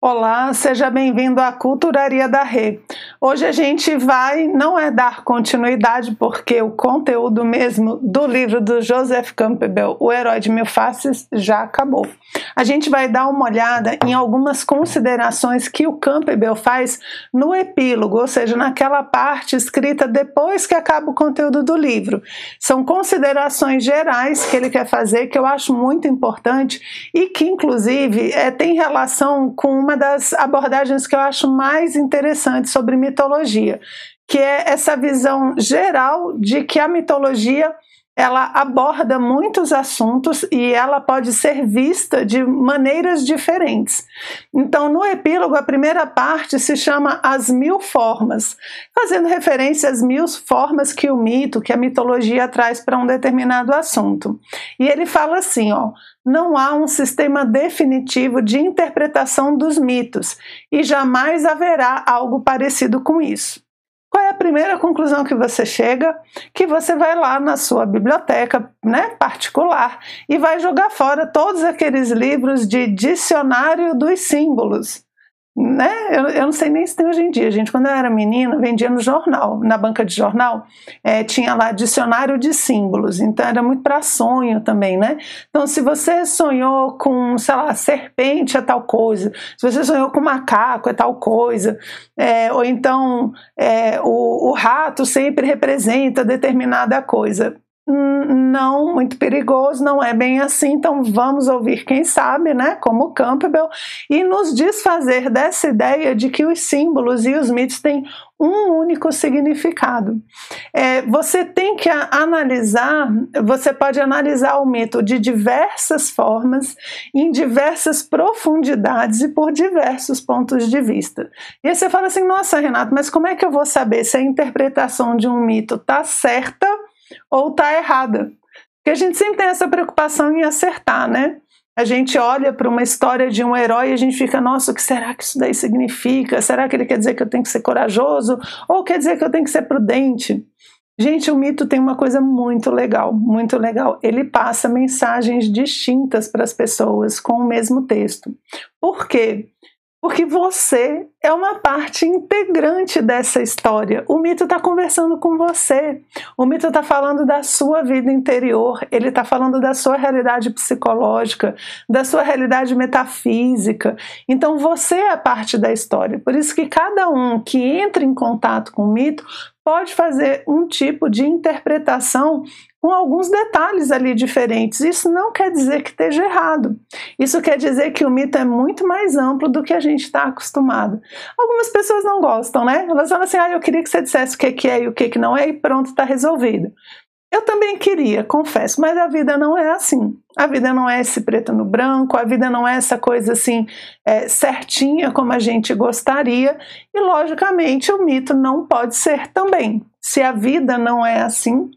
Olá, seja bem-vindo à Culturaria da Rê. Hoje a gente vai, não é dar continuidade, porque o conteúdo mesmo do livro do Joseph Campbell, O Herói de Mil Faces, já acabou. A gente vai dar uma olhada em algumas considerações que o Campbell faz no epílogo, ou seja, naquela parte escrita depois que acaba o conteúdo do livro. São considerações gerais que ele quer fazer, que eu acho muito importante e que, inclusive, é, tem relação com uma das abordagens que eu acho mais interessantes sobre mitologia, que é essa visão geral de que a mitologia ela aborda muitos assuntos e ela pode ser vista de maneiras diferentes. Então, no epílogo, a primeira parte se chama As Mil Formas, fazendo referência às mil formas que o mito, que a mitologia traz para um determinado assunto. E ele fala assim, ó, não há um sistema definitivo de interpretação dos mitos e jamais haverá algo parecido com isso. Qual é a primeira conclusão que você chega? Que você vai lá na sua biblioteca né, particular e vai jogar fora todos aqueles livros de dicionário dos símbolos né? Eu, eu, não sei nem se tem hoje em dia, gente. Quando eu era menina, vendia no jornal, na banca de jornal, é, tinha lá dicionário de símbolos, então era muito para sonho também, né? Então, se você sonhou com, sei lá, serpente é tal coisa, se você sonhou com macaco é tal coisa, é, ou então é, o, o rato sempre representa determinada coisa não muito perigoso, não é bem assim, então vamos ouvir quem sabe, né, como Campbell, e nos desfazer dessa ideia de que os símbolos e os mitos têm um único significado. É, você tem que analisar, você pode analisar o mito de diversas formas, em diversas profundidades e por diversos pontos de vista. E aí você fala assim, nossa, Renato, mas como é que eu vou saber se a interpretação de um mito está certa ou está errada. Porque a gente sempre tem essa preocupação em acertar, né? A gente olha para uma história de um herói e a gente fica, nossa, o que será que isso daí significa? Será que ele quer dizer que eu tenho que ser corajoso? Ou quer dizer que eu tenho que ser prudente? Gente, o mito tem uma coisa muito legal, muito legal. Ele passa mensagens distintas para as pessoas com o mesmo texto. Por quê? Porque você é uma parte integrante dessa história. O mito está conversando com você. O mito está falando da sua vida interior, ele está falando da sua realidade psicológica, da sua realidade metafísica. Então você é parte da história. Por isso que cada um que entra em contato com o mito pode fazer um tipo de interpretação com alguns detalhes ali diferentes. Isso não quer dizer que esteja errado. Isso quer dizer que o mito é muito mais amplo do que a gente está acostumado. Algumas pessoas não gostam, né? Elas falam assim: ah, eu queria que você dissesse o que é e o que não é, e pronto, está resolvido. Eu também queria, confesso, mas a vida não é assim. A vida não é esse preto no branco, a vida não é essa coisa assim é, certinha como a gente gostaria, e logicamente o mito não pode ser também. Se a vida não é assim,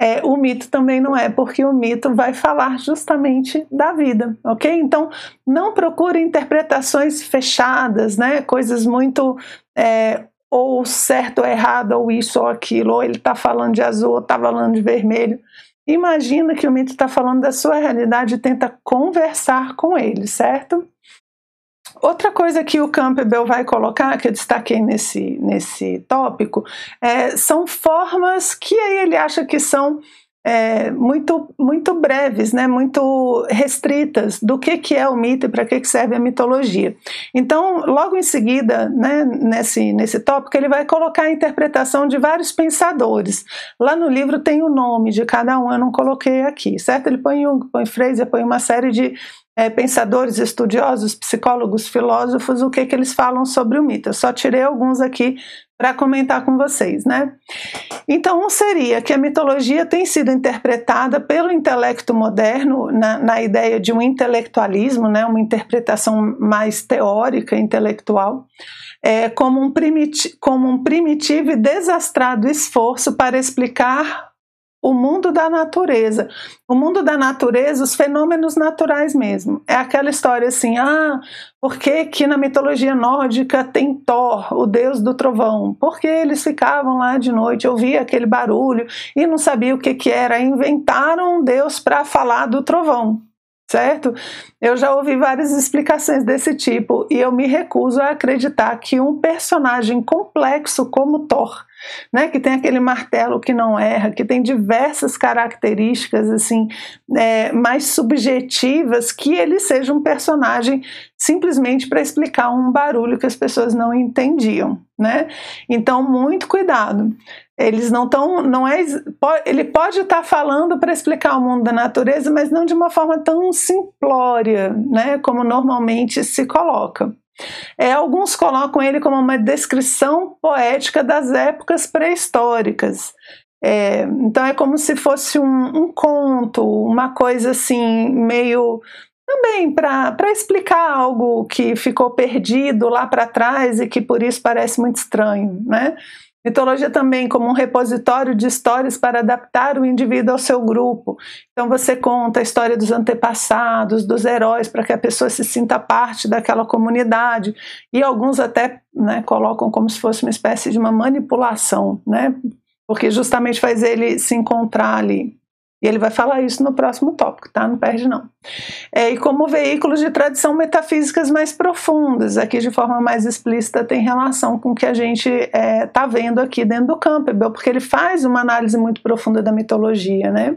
é, o mito também não é, porque o mito vai falar justamente da vida, ok? Então não procure interpretações fechadas, né? Coisas muito é, ou certo ou errado, ou isso ou aquilo, ou ele está falando de azul ou está falando de vermelho. Imagina que o mito está falando da sua realidade e tenta conversar com ele, certo? Outra coisa que o Campbell vai colocar, que eu destaquei nesse, nesse tópico, é, são formas que aí ele acha que são é, muito, muito breves, né, muito restritas do que, que é o mito e para que, que serve a mitologia. Então, logo em seguida, né, nesse, nesse tópico, ele vai colocar a interpretação de vários pensadores. Lá no livro tem o nome de cada um, eu não coloquei aqui, certo? Ele põe Jung, põe Fraser, põe uma série de é, pensadores, estudiosos, psicólogos, filósofos, o que, que eles falam sobre o mito. Eu só tirei alguns aqui para comentar com vocês, né? Então, um seria que a mitologia tem sido interpretada pelo intelecto moderno na, na ideia de um intelectualismo, né, uma interpretação mais teórica, intelectual, é, como, um como um primitivo e desastrado esforço para explicar o mundo da natureza. O mundo da natureza, os fenômenos naturais mesmo. É aquela história assim: ah, por que, que na mitologia nórdica tem Thor, o deus do trovão? Porque eles ficavam lá de noite, ouvia aquele barulho e não sabia o que, que era. Inventaram um deus para falar do trovão. Certo? Eu já ouvi várias explicações desse tipo e eu me recuso a acreditar que um personagem complexo como Thor, né, que tem aquele martelo que não erra, que tem diversas características assim é, mais subjetivas, que ele seja um personagem simplesmente para explicar um barulho que as pessoas não entendiam, né? Então muito cuidado. Eles não estão, não é, ele pode estar tá falando para explicar o mundo da natureza, mas não de uma forma tão simplória, né, como normalmente se coloca. É, alguns colocam ele como uma descrição poética das épocas pré-históricas. É, então é como se fosse um, um conto, uma coisa assim, meio também para explicar algo que ficou perdido lá para trás e que por isso parece muito estranho, né? Mitologia também como um repositório de histórias para adaptar o indivíduo ao seu grupo. Então você conta a história dos antepassados, dos heróis, para que a pessoa se sinta parte daquela comunidade. E alguns até né, colocam como se fosse uma espécie de uma manipulação, né? Porque justamente faz ele se encontrar ali. E ele vai falar isso no próximo tópico, tá? Não perde não. É, e como veículos de tradição metafísicas mais profundas, aqui de forma mais explícita tem relação com o que a gente está é, tá vendo aqui dentro do Campbell, porque ele faz uma análise muito profunda da mitologia, né?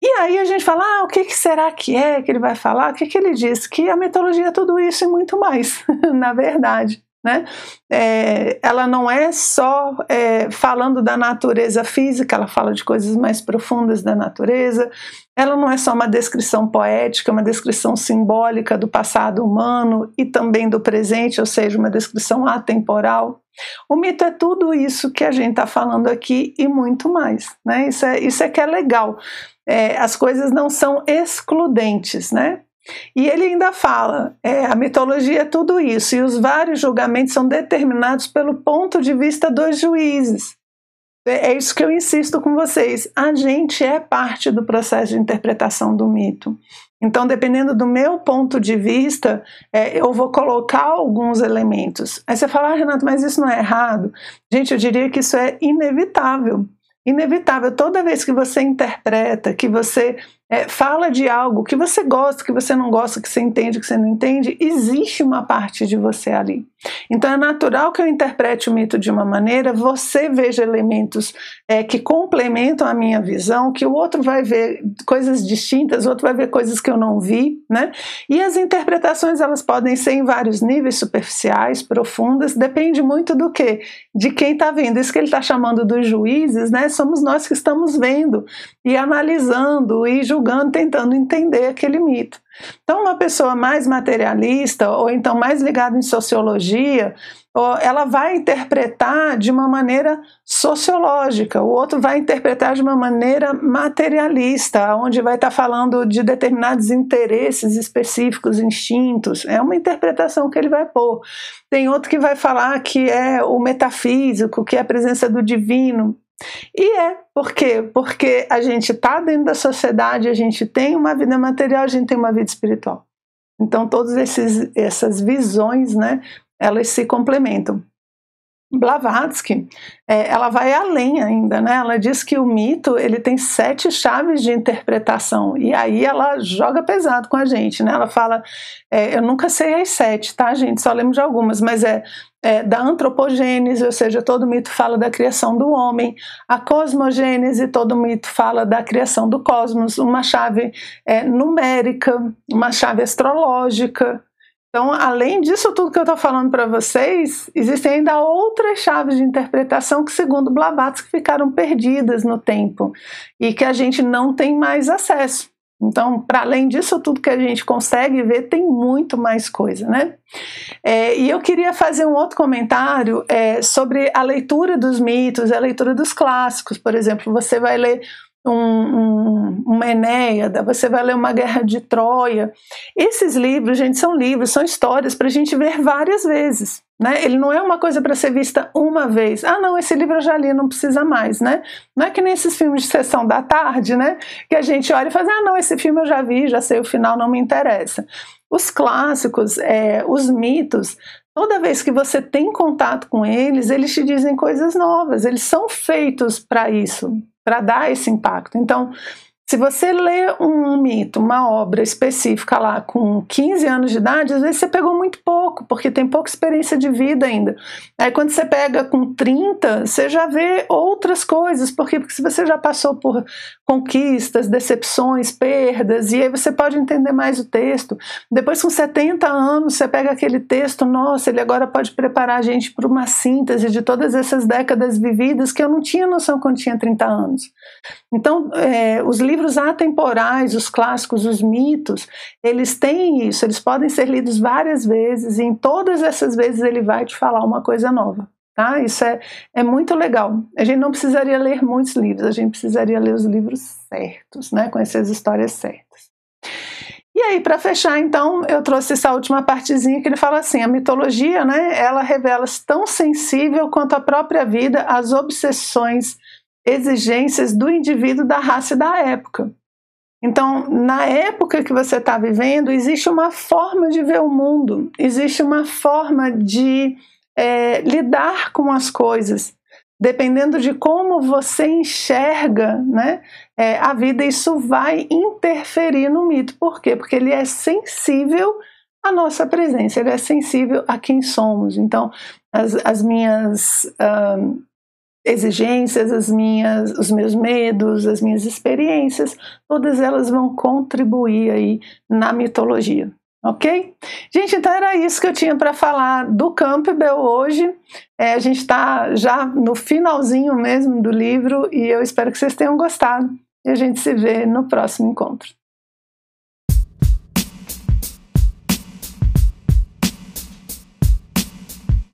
E aí a gente fala, ah, o que, que, será que é que ele vai falar? O que, que ele diz? Que a mitologia é tudo isso e muito mais, na verdade. Né? É, ela não é só é, falando da natureza física, ela fala de coisas mais profundas da natureza. Ela não é só uma descrição poética, uma descrição simbólica do passado humano e também do presente, ou seja, uma descrição atemporal. O mito é tudo isso que a gente está falando aqui e muito mais. Né? Isso, é, isso é que é legal. É, as coisas não são excludentes, né? E ele ainda fala: é, a mitologia é tudo isso, e os vários julgamentos são determinados pelo ponto de vista dos juízes. É, é isso que eu insisto com vocês. A gente é parte do processo de interpretação do mito. Então, dependendo do meu ponto de vista, é, eu vou colocar alguns elementos. Aí você fala, ah, Renato, mas isso não é errado. Gente, eu diria que isso é inevitável. Inevitável. Toda vez que você interpreta, que você é, fala de algo que você gosta, que você não gosta, que você entende, que você não entende, existe uma parte de você ali. Então é natural que eu interprete o mito de uma maneira, você veja elementos é, que complementam a minha visão, que o outro vai ver coisas distintas, o outro vai ver coisas que eu não vi, né? E as interpretações elas podem ser em vários níveis, superficiais, profundas, depende muito do que, de quem está vendo. Isso que ele está chamando dos juízes, né? Somos nós que estamos vendo e analisando e julgando julgando, tentando entender aquele mito. Então, uma pessoa mais materialista, ou então mais ligada em sociologia, ela vai interpretar de uma maneira sociológica, o outro vai interpretar de uma maneira materialista, onde vai estar falando de determinados interesses específicos, instintos. É uma interpretação que ele vai pôr. Tem outro que vai falar que é o metafísico, que é a presença do divino. E é, por quê? Porque a gente está dentro da sociedade, a gente tem uma vida material, a gente tem uma vida espiritual. Então, todas essas visões, né, elas se complementam. Blavatsky, é, ela vai além ainda, né? Ela diz que o mito ele tem sete chaves de interpretação e aí ela joga pesado com a gente, né? Ela fala, é, eu nunca sei as sete, tá, gente? Só lembro de algumas, mas é, é, da antropogênese, ou seja, todo mito fala da criação do homem, a cosmogênese, todo mito fala da criação do cosmos, uma chave é, numérica, uma chave astrológica, então, além disso tudo que eu estou falando para vocês, existem ainda outras chaves de interpretação que, segundo Blavatsky, ficaram perdidas no tempo e que a gente não tem mais acesso. Então, para além disso tudo que a gente consegue ver, tem muito mais coisa, né? É, e eu queria fazer um outro comentário é, sobre a leitura dos mitos, a leitura dos clássicos. Por exemplo, você vai ler um, um, uma Enéada, você vai ler uma Guerra de Troia. Esses livros, gente, são livros, são histórias para a gente ver várias vezes. Né? Ele não é uma coisa para ser vista uma vez. Ah, não, esse livro eu já li, não precisa mais, né? Não é que nem esses filmes de sessão da tarde, né? Que a gente olha e faz, ah, não, esse filme eu já vi, já sei o final, não me interessa. Os clássicos, é, os mitos, toda vez que você tem contato com eles, eles te dizem coisas novas, eles são feitos para isso, para dar esse impacto. Então, Se você lê um mito, uma obra específica lá com 15 anos de idade, às vezes você pegou muito pouco, porque tem pouca experiência de vida ainda. Aí quando você pega com 30, você já vê outras coisas, porque, porque você já passou por conquistas, decepções, perdas, e aí você pode entender mais o texto. Depois com 70 anos, você pega aquele texto, nossa, ele agora pode preparar a gente para uma síntese de todas essas décadas vividas que eu não tinha noção quando tinha 30 anos. Então, é, os livros livros atemporais, os clássicos, os mitos, eles têm isso, eles podem ser lidos várias vezes e em todas essas vezes ele vai te falar uma coisa nova. Tá? Isso é, é muito legal. A gente não precisaria ler muitos livros, a gente precisaria ler os livros certos, né? conhecer as histórias certas. E aí, para fechar, então, eu trouxe essa última partezinha que ele fala assim: a mitologia, né, ela revela-se tão sensível quanto a própria vida, as obsessões exigências do indivíduo, da raça e da época. Então, na época que você está vivendo, existe uma forma de ver o mundo, existe uma forma de é, lidar com as coisas. Dependendo de como você enxerga né, é, a vida, isso vai interferir no mito. Por quê? Porque ele é sensível à nossa presença, ele é sensível a quem somos. Então, as, as minhas. Uh, exigências, as minhas, os meus medos, as minhas experiências, todas elas vão contribuir aí na mitologia. Ok? Gente, então era isso que eu tinha para falar do Campbell hoje. É, a gente está já no finalzinho mesmo do livro e eu espero que vocês tenham gostado. E a gente se vê no próximo encontro.